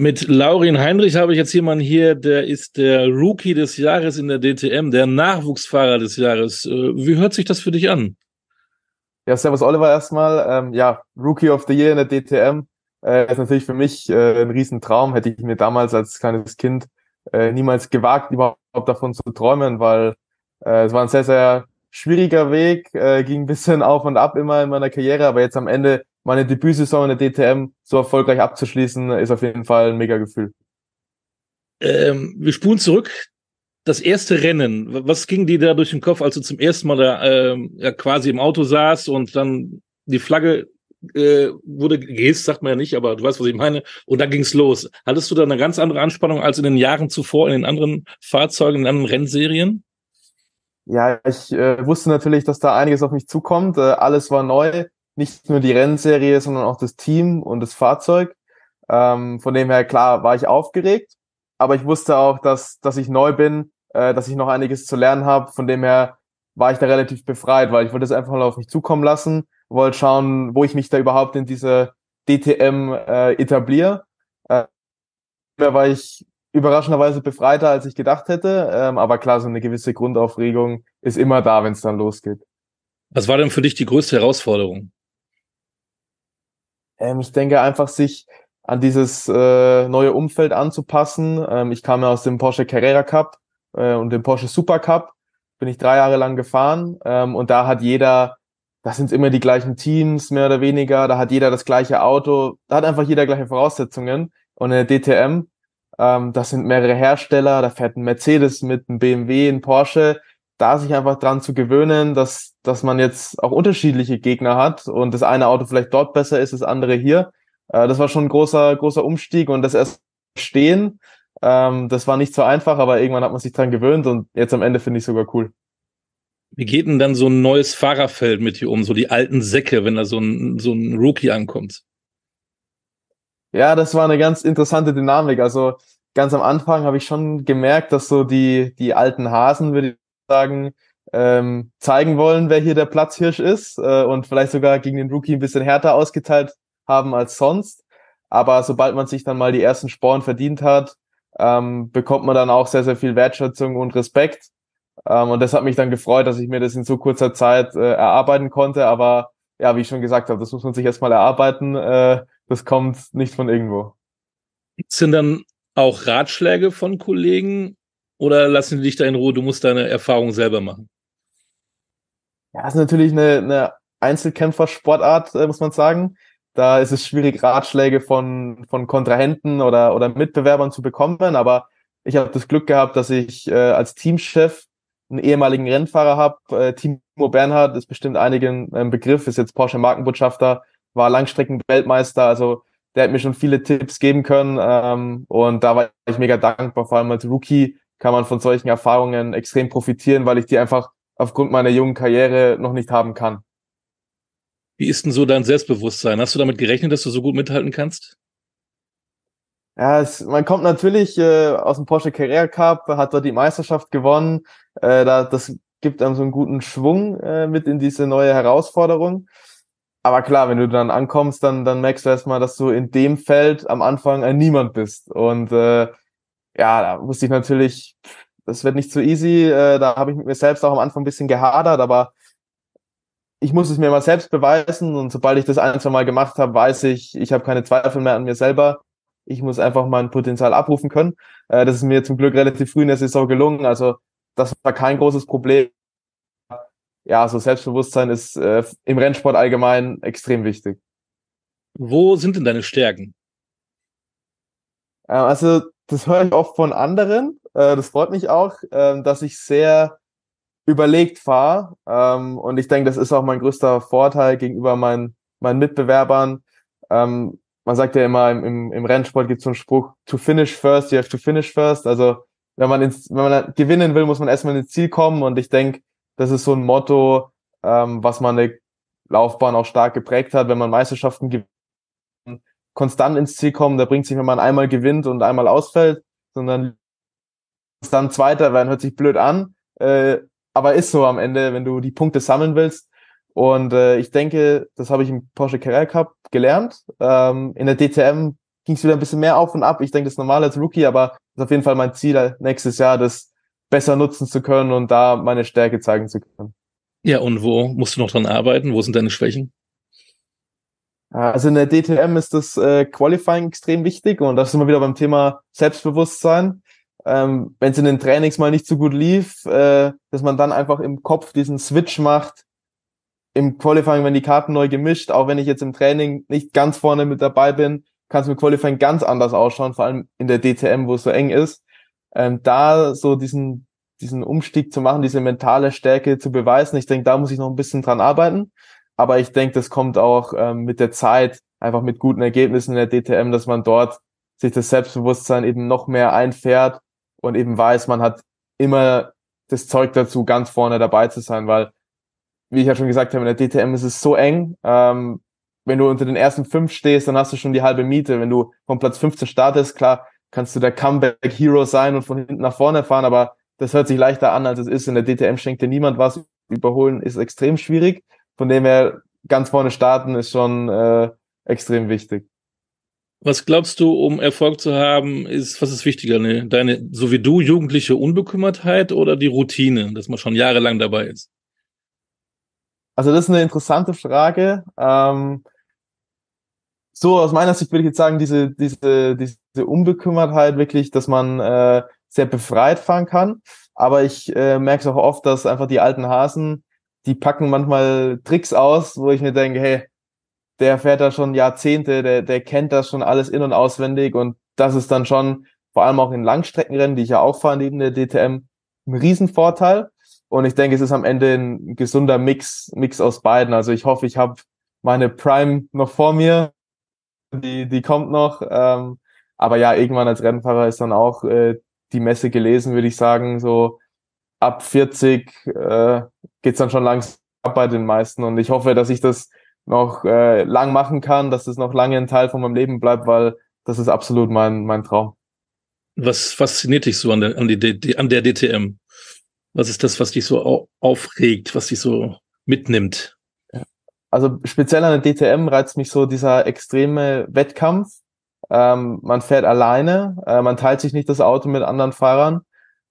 Mit Laurin Heinrich habe ich jetzt jemanden hier, der ist der Rookie des Jahres in der DTM, der Nachwuchsfahrer des Jahres. Äh, wie hört sich das für dich an? Ja, servus Oliver erstmal. Ähm, ja, Rookie of the Year in der DTM äh, ist natürlich für mich äh, ein Riesentraum. Hätte ich mir damals als kleines Kind äh, niemals gewagt, überhaupt davon zu träumen, weil äh, es war ein sehr, sehr schwieriger Weg, äh, ging ein bisschen auf und ab immer in meiner Karriere, aber jetzt am Ende meine Debütsaison in der DTM so erfolgreich abzuschließen, ist auf jeden Fall ein mega Gefühl. Ähm, wir spulen zurück. Das erste Rennen, was ging dir da durch den Kopf, als du zum ersten Mal da äh, ja, quasi im Auto saß und dann die Flagge äh, wurde gehisst, sagt man ja nicht, aber du weißt, was ich meine. Und dann ging's los. Hattest du da eine ganz andere Anspannung als in den Jahren zuvor in den anderen Fahrzeugen, in den anderen Rennserien? Ja, ich äh, wusste natürlich, dass da einiges auf mich zukommt. Äh, alles war neu, nicht nur die Rennserie, sondern auch das Team und das Fahrzeug. Ähm, von dem her, klar, war ich aufgeregt, aber ich wusste auch, dass, dass ich neu bin, äh, dass ich noch einiges zu lernen habe. Von dem her war ich da relativ befreit, weil ich wollte es einfach mal auf mich zukommen lassen, wollte schauen, wo ich mich da überhaupt in diese DTM äh, etabliere. Äh, war ich überraschenderweise befreiter, als ich gedacht hätte. Ähm, aber klar, so eine gewisse Grundaufregung ist immer da, wenn es dann losgeht. Was war denn für dich die größte Herausforderung? Ähm, ich denke einfach, sich an dieses äh, neue Umfeld anzupassen. Ähm, ich kam ja aus dem Porsche Carrera Cup äh, und dem Porsche Super Cup. Bin ich drei Jahre lang gefahren ähm, und da hat jeder, das sind immer die gleichen Teams, mehr oder weniger, da hat jeder das gleiche Auto, da hat einfach jeder gleiche Voraussetzungen. Und in der DTM ähm, das sind mehrere Hersteller, da fährt ein Mercedes mit, ein BMW, ein Porsche. Da sich einfach dran zu gewöhnen, dass, dass man jetzt auch unterschiedliche Gegner hat und das eine Auto vielleicht dort besser ist, das andere hier. Äh, das war schon ein großer, großer Umstieg und das erst stehen, ähm, das war nicht so einfach, aber irgendwann hat man sich dran gewöhnt und jetzt am Ende finde ich sogar cool. Wie geht denn dann so ein neues Fahrerfeld mit dir um, so die alten Säcke, wenn da so ein, so ein Rookie ankommt? Ja, das war eine ganz interessante Dynamik. Also ganz am Anfang habe ich schon gemerkt, dass so die, die alten Hasen, würde sagen, ähm, zeigen wollen, wer hier der Platzhirsch ist äh, und vielleicht sogar gegen den Rookie ein bisschen härter ausgeteilt haben als sonst. Aber sobald man sich dann mal die ersten Sporen verdient hat, ähm, bekommt man dann auch sehr, sehr viel Wertschätzung und Respekt. Ähm, und das hat mich dann gefreut, dass ich mir das in so kurzer Zeit äh, erarbeiten konnte. Aber ja, wie ich schon gesagt habe, das muss man sich erstmal erarbeiten. Äh, das kommt nicht von irgendwo. Sind dann auch Ratschläge von Kollegen oder lassen die dich da in Ruhe? Du musst deine Erfahrung selber machen. Ja, ist natürlich eine, eine Einzelkämpfersportart, äh, muss man sagen. Da ist es schwierig, Ratschläge von, von Kontrahenten oder, oder Mitbewerbern zu bekommen. Aber ich habe das Glück gehabt, dass ich äh, als Teamchef einen ehemaligen Rennfahrer habe. Äh, Timo Bernhard ist bestimmt einigen ein Begriff, ist jetzt Porsche Markenbotschafter war Langstreckenweltmeister, also der hat mir schon viele Tipps geben können ähm, und da war ich mega dankbar. Vor allem als Rookie kann man von solchen Erfahrungen extrem profitieren, weil ich die einfach aufgrund meiner jungen Karriere noch nicht haben kann. Wie ist denn so dein Selbstbewusstsein? Hast du damit gerechnet, dass du so gut mithalten kannst? Ja, es, man kommt natürlich äh, aus dem Porsche Carrera Cup, hat dort die Meisterschaft gewonnen. Äh, da, das gibt einem so einen guten Schwung äh, mit in diese neue Herausforderung aber klar, wenn du dann ankommst, dann, dann merkst du erstmal, dass du in dem Feld am Anfang ein Niemand bist. Und äh, ja, da wusste ich natürlich, das wird nicht so easy. Äh, da habe ich mit mir selbst auch am Anfang ein bisschen gehadert, aber ich muss es mir mal selbst beweisen. Und sobald ich das ein, zwei Mal gemacht habe, weiß ich, ich habe keine Zweifel mehr an mir selber. Ich muss einfach mein Potenzial abrufen können. Äh, das ist mir zum Glück relativ früh in der Saison gelungen. Also das war kein großes Problem ja, so Selbstbewusstsein ist äh, im Rennsport allgemein extrem wichtig. Wo sind denn deine Stärken? Äh, also, das höre ich oft von anderen. Äh, das freut mich auch, äh, dass ich sehr überlegt fahre. Ähm, und ich denke, das ist auch mein größter Vorteil gegenüber meinen, meinen Mitbewerbern. Ähm, man sagt ja immer, im, im, im Rennsport gibt es so einen Spruch, to finish first, you have to finish first. Also, wenn man, ins, wenn man gewinnen will, muss man erstmal ins Ziel kommen. Und ich denke, das ist so ein Motto, ähm, was meine Laufbahn auch stark geprägt hat. Wenn man Meisterschaften gewinnt, konstant ins Ziel kommen, da bringt sich, wenn man einmal gewinnt und einmal ausfällt, sondern dann Zweiter werden, hört sich blöd an, äh, aber ist so am Ende, wenn du die Punkte sammeln willst. Und äh, ich denke, das habe ich im Porsche Carrera Cup gelernt. Ähm, in der DTM ging es wieder ein bisschen mehr auf und ab. Ich denke, das ist normal als Rookie, aber ist auf jeden Fall mein Ziel nächstes Jahr, das besser nutzen zu können und da meine Stärke zeigen zu können. Ja, und wo musst du noch dran arbeiten? Wo sind deine Schwächen? Also in der DTM ist das äh, Qualifying extrem wichtig und das ist immer wieder beim Thema Selbstbewusstsein. Ähm, Wenn es in den Trainings mal nicht so gut lief, äh, dass man dann einfach im Kopf diesen Switch macht, im Qualifying, wenn die Karten neu gemischt, auch wenn ich jetzt im Training nicht ganz vorne mit dabei bin, kann es mit Qualifying ganz anders ausschauen, vor allem in der DTM, wo es so eng ist. Ähm, da so diesen, diesen Umstieg zu machen, diese mentale Stärke zu beweisen, ich denke, da muss ich noch ein bisschen dran arbeiten. Aber ich denke, das kommt auch ähm, mit der Zeit, einfach mit guten Ergebnissen in der DTM, dass man dort sich das Selbstbewusstsein eben noch mehr einfährt und eben weiß, man hat immer das Zeug dazu, ganz vorne dabei zu sein, weil, wie ich ja schon gesagt habe, in der DTM ist es so eng. Ähm, wenn du unter den ersten fünf stehst, dann hast du schon die halbe Miete. Wenn du von Platz 15 startest, klar, kannst du der Comeback-Hero sein und von hinten nach vorne fahren, aber das hört sich leichter an, als es ist. In der DTM schenkt dir niemand was. Überholen ist extrem schwierig. Von dem her ganz vorne starten ist schon äh, extrem wichtig. Was glaubst du, um Erfolg zu haben, ist, was ist wichtiger, ne? deine, so wie du, jugendliche Unbekümmertheit oder die Routine, dass man schon jahrelang dabei ist? Also das ist eine interessante Frage. Ähm, so aus meiner Sicht würde ich jetzt sagen, diese, diese, diese Unbekümmertheit wirklich, dass man äh, sehr befreit fahren kann. Aber ich äh, merke es auch oft, dass einfach die alten Hasen die packen manchmal Tricks aus, wo ich mir denke, hey, der fährt da schon Jahrzehnte, der, der kennt das schon alles in- und auswendig und das ist dann schon, vor allem auch in Langstreckenrennen, die ich ja auch fahre neben der DTM, ein Riesenvorteil. Und ich denke, es ist am Ende ein gesunder Mix, Mix aus beiden. Also ich hoffe, ich habe meine Prime noch vor mir. Die, die kommt noch. Ähm, aber ja, irgendwann als Rennfahrer ist dann auch äh, die Messe gelesen, würde ich sagen. So ab 40 äh, geht's dann schon langsam ab bei den meisten. Und ich hoffe, dass ich das noch äh, lang machen kann, dass das noch lange ein Teil von meinem Leben bleibt, weil das ist absolut mein, mein Traum. Was fasziniert dich so an der, an, die, an der DTM? Was ist das, was dich so aufregt, was dich so mitnimmt? Also speziell an der DTM reizt mich so dieser extreme Wettkampf. Ähm, man fährt alleine, äh, man teilt sich nicht das Auto mit anderen Fahrern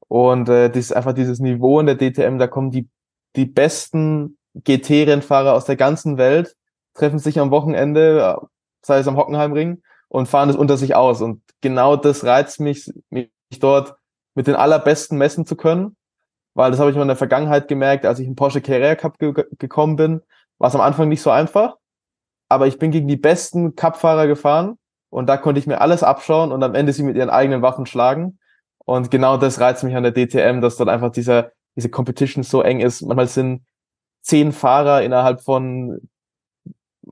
und äh, das ist einfach dieses Niveau in der DTM, da kommen die, die besten GT-Rennfahrer aus der ganzen Welt, treffen sich am Wochenende, sei es am Hockenheimring, und fahren das unter sich aus. Und genau das reizt mich, mich dort mit den allerbesten messen zu können, weil das habe ich mal in der Vergangenheit gemerkt, als ich in Porsche Carrera Cup ge gekommen bin, war es am Anfang nicht so einfach, aber ich bin gegen die besten Cup-Fahrer gefahren und da konnte ich mir alles abschauen und am Ende sie mit ihren eigenen Waffen schlagen. Und genau das reizt mich an der DTM, dass dort einfach dieser, diese Competition so eng ist. Manchmal sind zehn Fahrer innerhalb von,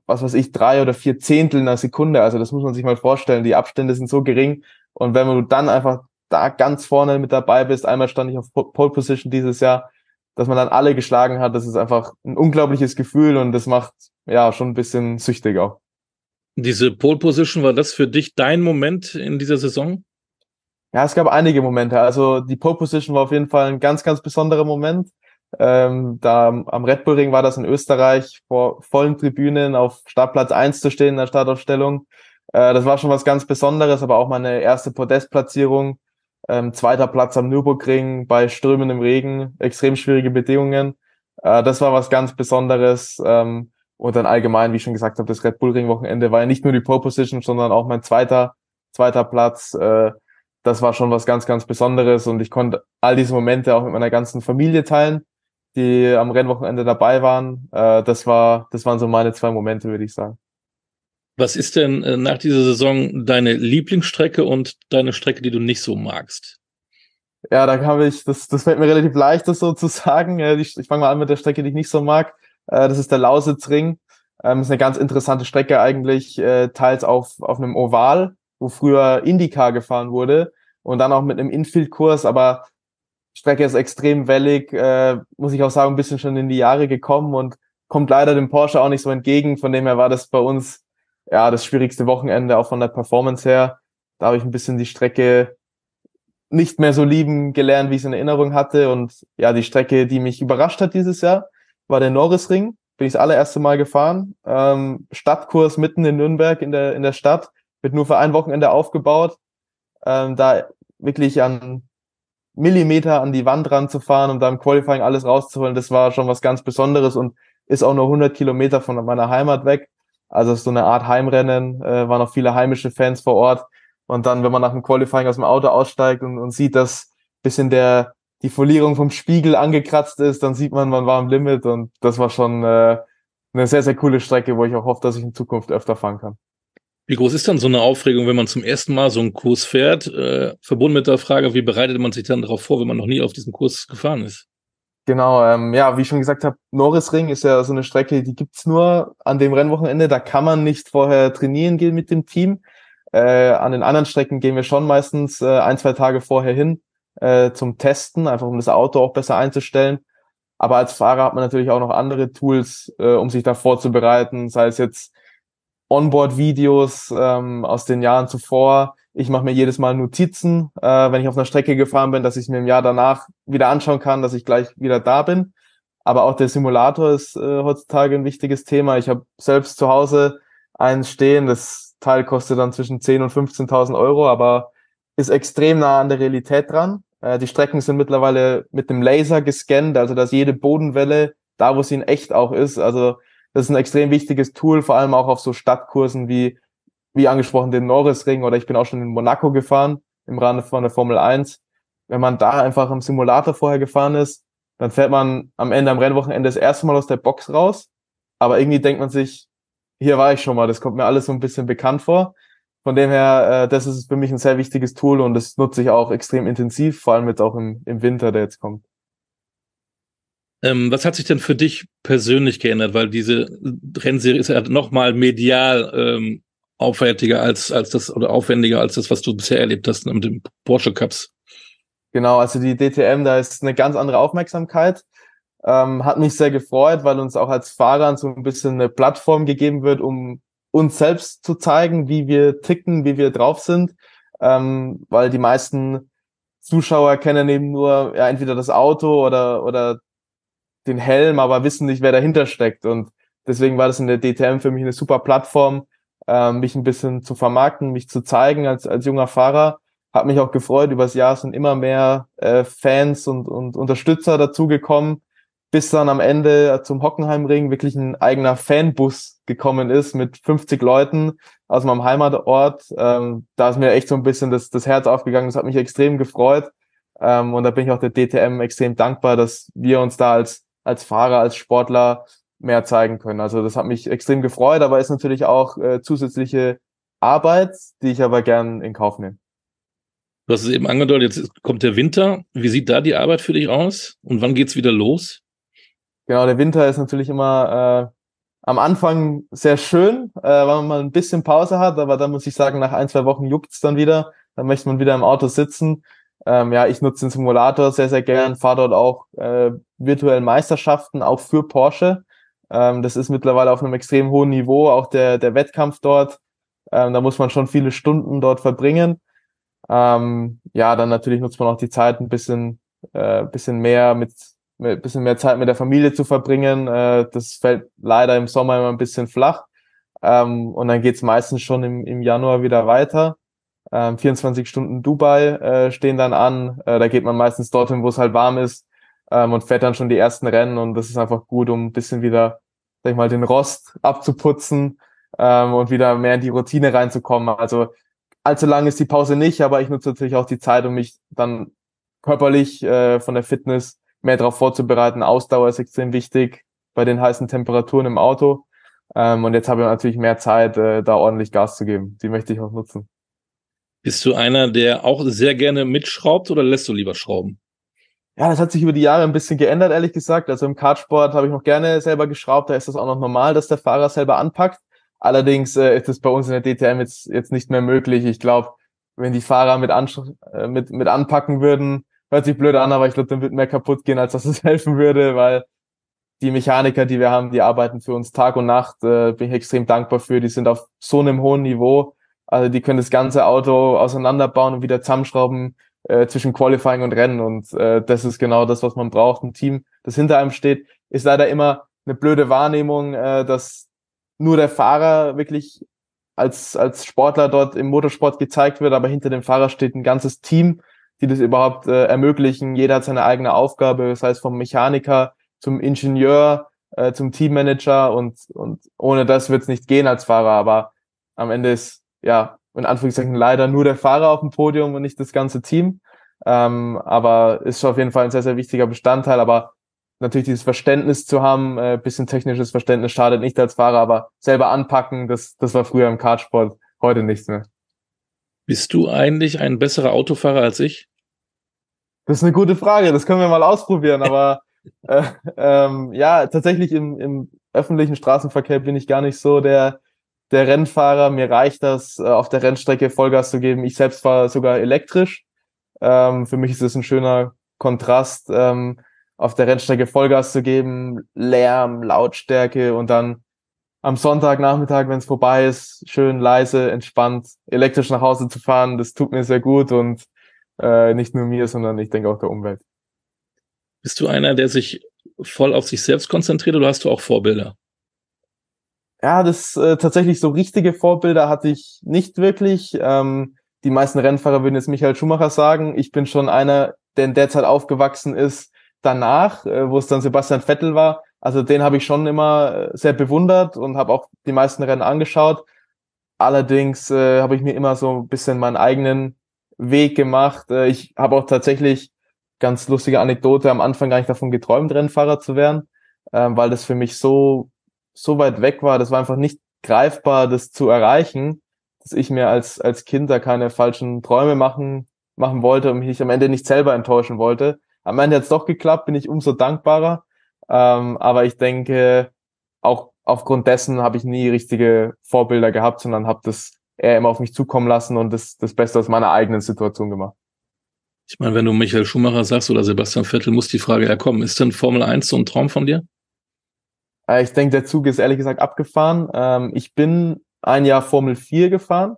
was weiß ich, drei oder vier Zehntel einer Sekunde. Also das muss man sich mal vorstellen. Die Abstände sind so gering. Und wenn du dann einfach da ganz vorne mit dabei bist, einmal stand ich auf Pole Position dieses Jahr, dass man dann alle geschlagen hat, das ist einfach ein unglaubliches Gefühl und das macht ja schon ein bisschen süchtig auch. Diese Pole Position, war das für dich dein Moment in dieser Saison? Ja, es gab einige Momente. Also die Pole Position war auf jeden Fall ein ganz, ganz besonderer Moment. Ähm, da am Red Bull Ring war das in Österreich vor vollen Tribünen auf Startplatz eins zu stehen in der Startaufstellung. Äh, das war schon was ganz Besonderes, aber auch meine erste Podestplatzierung. Ähm, zweiter Platz am Nürburgring bei strömendem Regen, extrem schwierige Bedingungen. Äh, das war was ganz Besonderes. Ähm, und dann allgemein, wie ich schon gesagt habe, das Red Bull Ring Wochenende war ja nicht nur die Pole Position, sondern auch mein zweiter, zweiter Platz. Äh, das war schon was ganz, ganz Besonderes und ich konnte all diese Momente auch mit meiner ganzen Familie teilen, die am Rennwochenende dabei waren. Äh, das war, das waren so meine zwei Momente, würde ich sagen. Was ist denn äh, nach dieser Saison deine Lieblingsstrecke und deine Strecke, die du nicht so magst? Ja, da habe ich, das, das fällt mir relativ leicht, das so zu sagen. Ich, ich fange mal an mit der Strecke, die ich nicht so mag. Äh, das ist der Lausitzring. Ähm, ist eine ganz interessante Strecke eigentlich, teils auf, auf einem Oval, wo früher IndyCar gefahren wurde und dann auch mit einem Infield-Kurs, aber Strecke ist extrem wellig, äh, muss ich auch sagen, ein bisschen schon in die Jahre gekommen und kommt leider dem Porsche auch nicht so entgegen. Von dem her war das bei uns ja das schwierigste Wochenende, auch von der Performance her. Da habe ich ein bisschen die Strecke nicht mehr so lieben gelernt, wie ich es in Erinnerung hatte. Und ja, die Strecke, die mich überrascht hat dieses Jahr, war der Norrisring. Bin ich das allererste Mal gefahren. Ähm, Stadtkurs mitten in Nürnberg in der, in der Stadt wird nur für ein Wochenende aufgebaut. Ähm, da wirklich an Millimeter an die Wand ranzufahren und da im Qualifying alles rauszuholen, das war schon was ganz Besonderes und ist auch nur 100 Kilometer von meiner Heimat weg. Also so eine Art Heimrennen, äh, waren auch viele heimische Fans vor Ort. Und dann, wenn man nach dem Qualifying aus dem Auto aussteigt und, und sieht, dass bisschen der die Folierung vom Spiegel angekratzt ist, dann sieht man, man war am Limit und das war schon äh, eine sehr, sehr coole Strecke, wo ich auch hoffe, dass ich in Zukunft öfter fahren kann. Wie groß ist dann so eine Aufregung, wenn man zum ersten Mal so einen Kurs fährt? Äh, verbunden mit der Frage, wie bereitet man sich dann darauf vor, wenn man noch nie auf diesen Kurs gefahren ist? Genau, ähm, ja, wie ich schon gesagt habe, Norrisring ist ja so eine Strecke, die gibt's nur an dem Rennwochenende. Da kann man nicht vorher trainieren gehen mit dem Team. Äh, an den anderen Strecken gehen wir schon meistens äh, ein, zwei Tage vorher hin äh, zum Testen, einfach um das Auto auch besser einzustellen. Aber als Fahrer hat man natürlich auch noch andere Tools, äh, um sich da vorzubereiten, sei es jetzt Onboard-Videos ähm, aus den Jahren zuvor. Ich mache mir jedes Mal Notizen, äh, wenn ich auf einer Strecke gefahren bin, dass ich mir im Jahr danach wieder anschauen kann, dass ich gleich wieder da bin. Aber auch der Simulator ist äh, heutzutage ein wichtiges Thema. Ich habe selbst zu Hause eins stehen. Das Teil kostet dann zwischen 10.000 und 15.000 Euro, aber ist extrem nah an der Realität dran. Äh, die Strecken sind mittlerweile mit dem Laser gescannt, also dass jede Bodenwelle da, wo sie in echt auch ist. Also das ist ein extrem wichtiges Tool, vor allem auch auf so Stadtkursen wie, wie angesprochen, den Norrisring oder ich bin auch schon in Monaco gefahren im Rahmen von der Formel 1. Wenn man da einfach im Simulator vorher gefahren ist, dann fährt man am Ende am Rennwochenende das erste Mal aus der Box raus. Aber irgendwie denkt man sich, hier war ich schon mal, das kommt mir alles so ein bisschen bekannt vor. Von dem her, äh, das ist für mich ein sehr wichtiges Tool und das nutze ich auch extrem intensiv, vor allem jetzt auch im, im Winter, der jetzt kommt. Ähm, was hat sich denn für dich persönlich geändert? Weil diese Rennserie ist ja nochmal medial ähm, aufwertiger als, als das oder aufwendiger als das, was du bisher erlebt hast mit dem Porsche Cups. Genau, also die DTM, da ist eine ganz andere Aufmerksamkeit. Ähm, hat mich sehr gefreut, weil uns auch als Fahrern so ein bisschen eine Plattform gegeben wird, um uns selbst zu zeigen, wie wir ticken, wie wir drauf sind. Ähm, weil die meisten Zuschauer kennen eben nur ja, entweder das Auto oder, oder den Helm, aber wissen nicht, wer dahinter steckt. Und deswegen war das in der DTM für mich eine super Plattform, äh, mich ein bisschen zu vermarkten, mich zu zeigen als, als junger Fahrer. Hat mich auch gefreut, übers Jahr sind immer mehr äh, Fans und, und Unterstützer dazugekommen, bis dann am Ende zum Hockenheimring wirklich ein eigener Fanbus gekommen ist mit 50 Leuten aus meinem Heimatort. Ähm, da ist mir echt so ein bisschen das, das Herz aufgegangen. Das hat mich extrem gefreut. Ähm, und da bin ich auch der DTM extrem dankbar, dass wir uns da als als Fahrer, als Sportler mehr zeigen können. Also das hat mich extrem gefreut, aber ist natürlich auch äh, zusätzliche Arbeit, die ich aber gern in Kauf nehme. Du hast es eben angedeutet, jetzt kommt der Winter. Wie sieht da die Arbeit für dich aus? Und wann geht's wieder los? Genau, der Winter ist natürlich immer äh, am Anfang sehr schön, äh, weil man mal ein bisschen Pause hat, aber dann muss ich sagen, nach ein, zwei Wochen juckt's dann wieder. Dann möchte man wieder im Auto sitzen ähm, ja, ich nutze den Simulator sehr, sehr gern, fahre dort auch äh, virtuelle Meisterschaften, auch für Porsche. Ähm, das ist mittlerweile auf einem extrem hohen Niveau, auch der, der Wettkampf dort. Ähm, da muss man schon viele Stunden dort verbringen. Ähm, ja, dann natürlich nutzt man auch die Zeit ein bisschen, äh, bisschen mehr mit, mit bisschen mehr Zeit mit der Familie zu verbringen. Äh, das fällt leider im Sommer immer ein bisschen flach. Ähm, und dann geht's meistens schon im, im Januar wieder weiter. Ähm, 24 Stunden Dubai äh, stehen dann an. Äh, da geht man meistens dorthin, wo es halt warm ist ähm, und fährt dann schon die ersten Rennen und das ist einfach gut, um ein bisschen wieder, sag ich mal, den Rost abzuputzen ähm, und wieder mehr in die Routine reinzukommen. Also allzu lang ist die Pause nicht, aber ich nutze natürlich auch die Zeit, um mich dann körperlich äh, von der Fitness mehr darauf vorzubereiten. Ausdauer ist extrem wichtig bei den heißen Temperaturen im Auto. Ähm, und jetzt habe ich natürlich mehr Zeit, äh, da ordentlich Gas zu geben. Die möchte ich auch nutzen. Bist du einer, der auch sehr gerne mitschraubt oder lässt du lieber schrauben? Ja, das hat sich über die Jahre ein bisschen geändert, ehrlich gesagt. Also im Kartsport habe ich noch gerne selber geschraubt. Da ist das auch noch normal, dass der Fahrer selber anpackt. Allerdings äh, ist es bei uns in der DTM jetzt, jetzt nicht mehr möglich. Ich glaube, wenn die Fahrer mit, äh, mit, mit anpacken würden, hört sich blöd an, aber ich glaube, dann wird mehr kaputt gehen, als dass es helfen würde, weil die Mechaniker, die wir haben, die arbeiten für uns Tag und Nacht. Äh, bin ich extrem dankbar für. Die sind auf so einem hohen Niveau also die können das ganze Auto auseinanderbauen und wieder zusammenschrauben äh, zwischen Qualifying und Rennen. Und äh, das ist genau das, was man braucht. Ein Team, das hinter einem steht, ist leider immer eine blöde Wahrnehmung, äh, dass nur der Fahrer wirklich als, als Sportler dort im Motorsport gezeigt wird, aber hinter dem Fahrer steht ein ganzes Team, die das überhaupt äh, ermöglichen. Jeder hat seine eigene Aufgabe, das heißt vom Mechaniker zum Ingenieur, äh, zum Teammanager und, und ohne das wird es nicht gehen als Fahrer, aber am Ende ist, ja, in Anführungszeichen leider nur der Fahrer auf dem Podium und nicht das ganze Team. Ähm, aber ist auf jeden Fall ein sehr, sehr wichtiger Bestandteil. Aber natürlich dieses Verständnis zu haben, äh, bisschen technisches Verständnis schadet nicht als Fahrer, aber selber anpacken, das, das war früher im Kartsport, heute nichts mehr. Bist du eigentlich ein besserer Autofahrer als ich? Das ist eine gute Frage, das können wir mal ausprobieren, aber äh, ähm, ja, tatsächlich im, im öffentlichen Straßenverkehr bin ich gar nicht so der, der Rennfahrer. Mir reicht das, äh, auf der Rennstrecke Vollgas zu geben. Ich selbst fahre sogar elektrisch. Ähm, für mich ist es ein schöner Kontrast. Ähm, auf der Rennstrecke Vollgas zu geben, Lärm, Lautstärke und dann am Sonntagnachmittag, wenn es vorbei ist, schön leise, entspannt, elektrisch nach Hause zu fahren, das tut mir sehr gut und äh, nicht nur mir, sondern ich denke auch der Umwelt. Bist du einer, der sich voll auf sich selbst konzentriert oder hast du auch Vorbilder? Ja, das äh, tatsächlich so richtige Vorbilder hatte ich nicht wirklich. Ähm, die meisten Rennfahrer würden jetzt Michael Schumacher sagen. Ich bin schon einer, der in der Zeit aufgewachsen ist, danach, äh, wo es dann Sebastian Vettel war, also den habe ich schon immer äh, sehr bewundert und habe auch die meisten Rennen angeschaut. Allerdings äh, habe ich mir immer so ein bisschen meinen eigenen Weg gemacht. Äh, ich habe auch tatsächlich ganz lustige Anekdote am Anfang gar nicht davon geträumt, Rennfahrer zu werden, äh, weil das für mich so so weit weg war. Das war einfach nicht greifbar, das zu erreichen, dass ich mir als als Kind da keine falschen Träume machen machen wollte und mich am Ende nicht selber enttäuschen wollte. Am Ende hat es doch geklappt, bin ich umso dankbarer. Ähm, aber ich denke, auch aufgrund dessen habe ich nie richtige Vorbilder gehabt, sondern habe das eher immer auf mich zukommen lassen und das, das Beste aus meiner eigenen Situation gemacht. Ich meine, wenn du Michael Schumacher sagst oder Sebastian Vettel, muss die Frage ja kommen. Ist denn Formel 1 so ein Traum von dir? Äh, ich denke, der Zug ist ehrlich gesagt abgefahren. Ähm, ich bin ein Jahr Formel 4 gefahren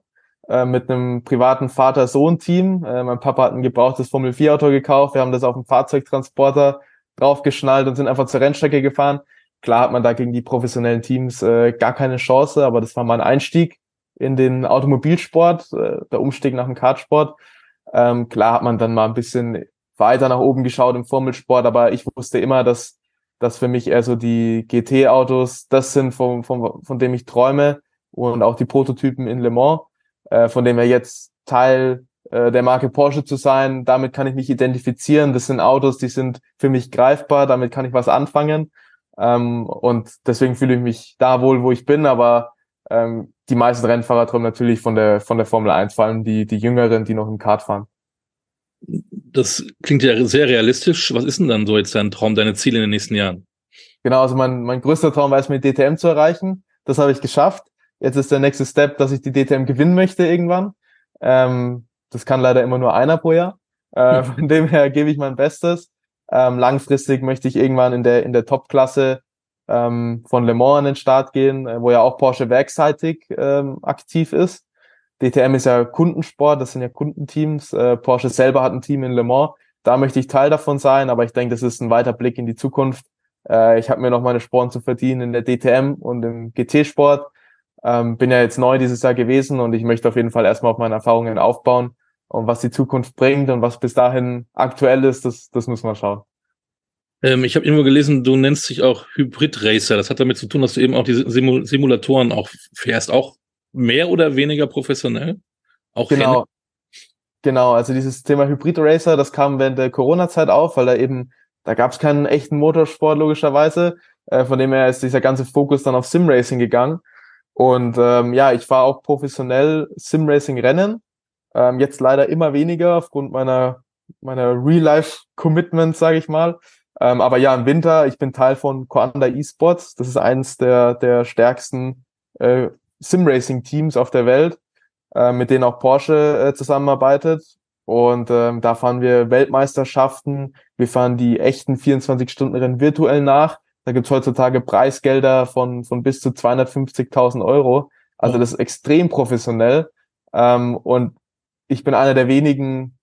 äh, mit einem privaten Vater-Sohn-Team. Äh, mein Papa hat ein gebrauchtes Formel-4-Auto gekauft. Wir haben das auf dem Fahrzeugtransporter draufgeschnallt und sind einfach zur Rennstrecke gefahren. Klar hat man da gegen die professionellen Teams gar keine Chance, aber das war mein Einstieg in den Automobilsport, der Umstieg nach dem Kartsport. Ähm, klar hat man dann mal ein bisschen weiter nach oben geschaut im Formelsport, aber ich wusste immer, dass, dass für mich eher so die GT-Autos das sind, von, von, von dem ich träume und auch die Prototypen in Le Mans äh, von dem er jetzt Teil äh, der Marke Porsche zu sein. Damit kann ich mich identifizieren. Das sind Autos, die sind für mich greifbar. Damit kann ich was anfangen. Ähm, und deswegen fühle ich mich da wohl, wo ich bin. Aber ähm, die meisten Rennfahrer träumen natürlich von der, von der Formel 1, vor allem die, die Jüngeren, die noch im Kart fahren. Das klingt ja sehr realistisch. Was ist denn dann so jetzt dein Traum, deine Ziele in den nächsten Jahren? Genau, also mein, mein größter Traum war es, mit DTM zu erreichen. Das habe ich geschafft. Jetzt ist der nächste Step, dass ich die DTM gewinnen möchte irgendwann. Ähm, das kann leider immer nur einer pro Jahr. Äh, von dem her gebe ich mein Bestes. Ähm, langfristig möchte ich irgendwann in der in der Top-Klasse ähm, von Le Mans an den Start gehen, äh, wo ja auch Porsche werkseitig ähm, aktiv ist. DTM ist ja Kundensport, das sind ja Kundenteams. Äh, Porsche selber hat ein Team in Le Mans. Da möchte ich Teil davon sein, aber ich denke, das ist ein weiter Blick in die Zukunft. Äh, ich habe mir noch meine Sporen zu verdienen in der DTM und im GT-Sport. Ähm, bin ja jetzt neu dieses Jahr gewesen und ich möchte auf jeden Fall erstmal auf meine Erfahrungen aufbauen. Und was die Zukunft bringt und was bis dahin aktuell ist, das, das muss man schauen. Ähm, ich habe irgendwo gelesen, du nennst dich auch Hybrid Racer. Das hat damit zu tun, dass du eben auch Simul Simulatoren auch fährst, auch mehr oder weniger professionell. Auch genau. Rennen. Genau, also dieses Thema Hybrid Racer, das kam während der Corona-Zeit auf, weil da eben, da gab es keinen echten Motorsport logischerweise. Äh, von dem her ist dieser ganze Fokus dann auf Sim Racing gegangen. Und ähm, ja, ich fahre auch professionell Sim-Racing-Rennen. Ähm, jetzt leider immer weniger aufgrund meiner, meiner Real-Life-Commitments, sage ich mal. Ähm, aber ja, im Winter, ich bin Teil von Coanda Esports. Das ist eines der, der stärksten äh, Sim-Racing-Teams auf der Welt, äh, mit denen auch Porsche äh, zusammenarbeitet. Und ähm, da fahren wir Weltmeisterschaften. Wir fahren die echten 24-Stunden-Rennen virtuell nach. Da gibt's heutzutage Preisgelder von, von bis zu 250.000 Euro. Also das ist extrem professionell. Ähm, und ich bin einer der wenigen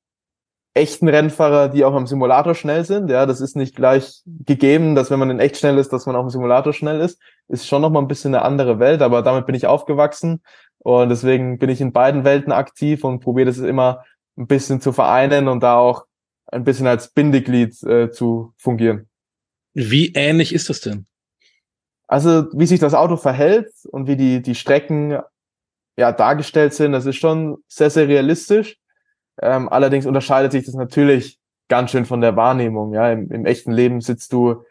echten Rennfahrer, die auch am Simulator schnell sind. Ja, das ist nicht gleich gegeben, dass wenn man in echt schnell ist, dass man auch im Simulator schnell ist. Ist schon nochmal ein bisschen eine andere Welt, aber damit bin ich aufgewachsen und deswegen bin ich in beiden Welten aktiv und probiere das immer ein bisschen zu vereinen und da auch ein bisschen als Bindeglied äh, zu fungieren. Wie ähnlich ist das denn? Also, wie sich das Auto verhält und wie die, die Strecken ja dargestellt sind, das ist schon sehr, sehr realistisch. Ähm, allerdings unterscheidet sich das natürlich ganz schön von der Wahrnehmung. Ja, im, im echten Leben sitzt du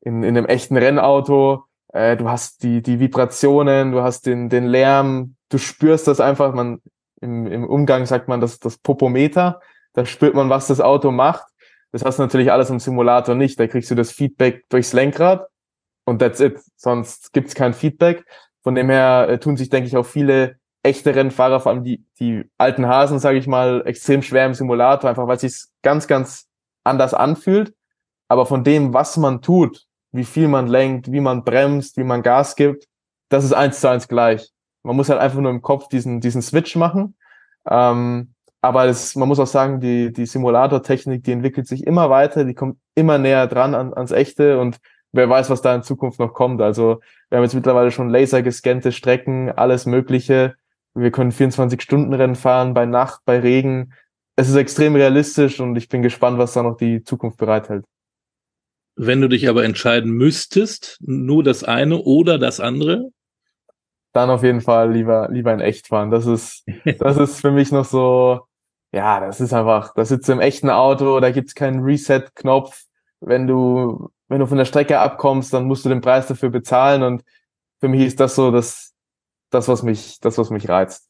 in, in einem echten Rennauto, äh, du hast die, die Vibrationen, du hast den, den Lärm, du spürst das einfach, man, im, im Umgang sagt man das, das Popometer, da spürt man, was das Auto macht. Das hast du natürlich alles im Simulator nicht. Da kriegst du das Feedback durchs Lenkrad und that's it. Sonst gibt's kein Feedback. Von dem her äh, tun sich, denke ich, auch viele echte Rennfahrer, vor allem die, die alten Hasen, sage ich mal, extrem schwer im Simulator, einfach weil es sich ganz, ganz anders anfühlt. Aber von dem, was man tut, wie viel man lenkt, wie man bremst, wie man Gas gibt, das ist eins zu eins gleich. Man muss halt einfach nur im Kopf diesen, diesen Switch machen. Ähm, aber das, man muss auch sagen, die, die Simulator-Technik, die entwickelt sich immer weiter, die kommt immer näher dran an, ans Echte und wer weiß, was da in Zukunft noch kommt. Also wir haben jetzt mittlerweile schon lasergescannte Strecken, alles Mögliche. Wir können 24-Stunden-Rennen fahren, bei Nacht, bei Regen. Es ist extrem realistisch und ich bin gespannt, was da noch die Zukunft bereithält. Wenn du dich aber entscheiden müsstest, nur das eine oder das andere? Dann auf jeden Fall lieber, lieber in echt fahren. Das ist, das ist für mich noch so, ja, das ist einfach, da sitzt du im echten Auto, da gibt's keinen Reset-Knopf. Wenn du, wenn du von der Strecke abkommst, dann musst du den Preis dafür bezahlen und für mich ist das so das, das, was mich, das, was mich reizt.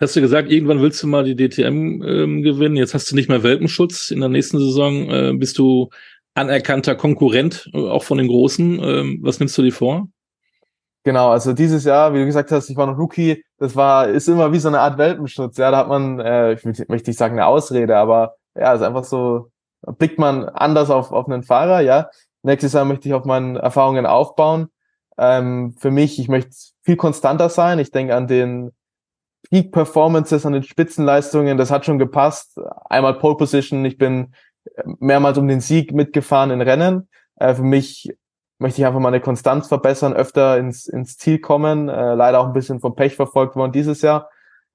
Hast du gesagt, irgendwann willst du mal die DTM ähm, gewinnen? Jetzt hast du nicht mehr Welpenschutz. In der nächsten Saison äh, bist du anerkannter Konkurrent, äh, auch von den Großen. Ähm, was nimmst du dir vor? Genau, also dieses Jahr, wie du gesagt hast, ich war noch Rookie, das war, ist immer wie so eine Art Welpenschutz. Ja, da hat man, äh, ich möchte nicht sagen eine Ausrede, aber ja, ist einfach so, blickt man anders auf, auf einen Fahrer, ja. Nächstes Jahr möchte ich auf meinen Erfahrungen aufbauen. Ähm, für mich, ich möchte viel konstanter sein. Ich denke an den Peak Performances, an den Spitzenleistungen, das hat schon gepasst. Einmal Pole Position, ich bin mehrmals um den Sieg mitgefahren in Rennen. Äh, für mich möchte ich einfach meine Konstanz verbessern, öfter ins, ins Ziel kommen. Äh, leider auch ein bisschen vom Pech verfolgt worden dieses Jahr.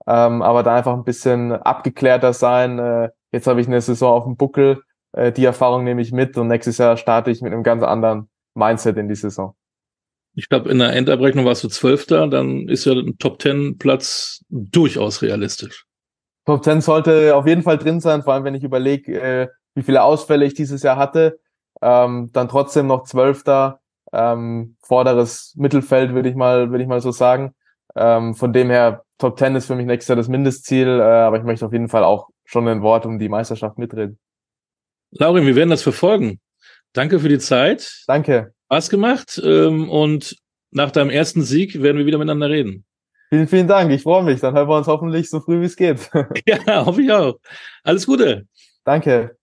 Ähm, aber da einfach ein bisschen abgeklärter sein. Äh, jetzt habe ich eine Saison auf dem Buckel. Äh, die Erfahrung nehme ich mit und nächstes Jahr starte ich mit einem ganz anderen Mindset in die Saison. Ich glaube, in der Endabrechnung warst du Zwölfter, dann ist ja ein Top Ten Platz durchaus realistisch. Top Ten sollte auf jeden Fall drin sein, vor allem wenn ich überlege, äh, wie viele Ausfälle ich dieses Jahr hatte. Ähm, dann trotzdem noch Zwölfter, ähm, vorderes Mittelfeld, würde ich mal, würde ich mal so sagen. Ähm, von dem her, Top Ten ist für mich nächstes Jahr das Mindestziel, äh, aber ich möchte auf jeden Fall auch schon ein Wort um die Meisterschaft mitreden. Laurin, wir werden das verfolgen. Danke für die Zeit. Danke. Spaß gemacht ähm, und nach deinem ersten Sieg werden wir wieder miteinander reden. Vielen, vielen Dank. Ich freue mich. Dann hören wir uns hoffentlich so früh wie es geht. ja, hoffe ich auch. Alles Gute. Danke.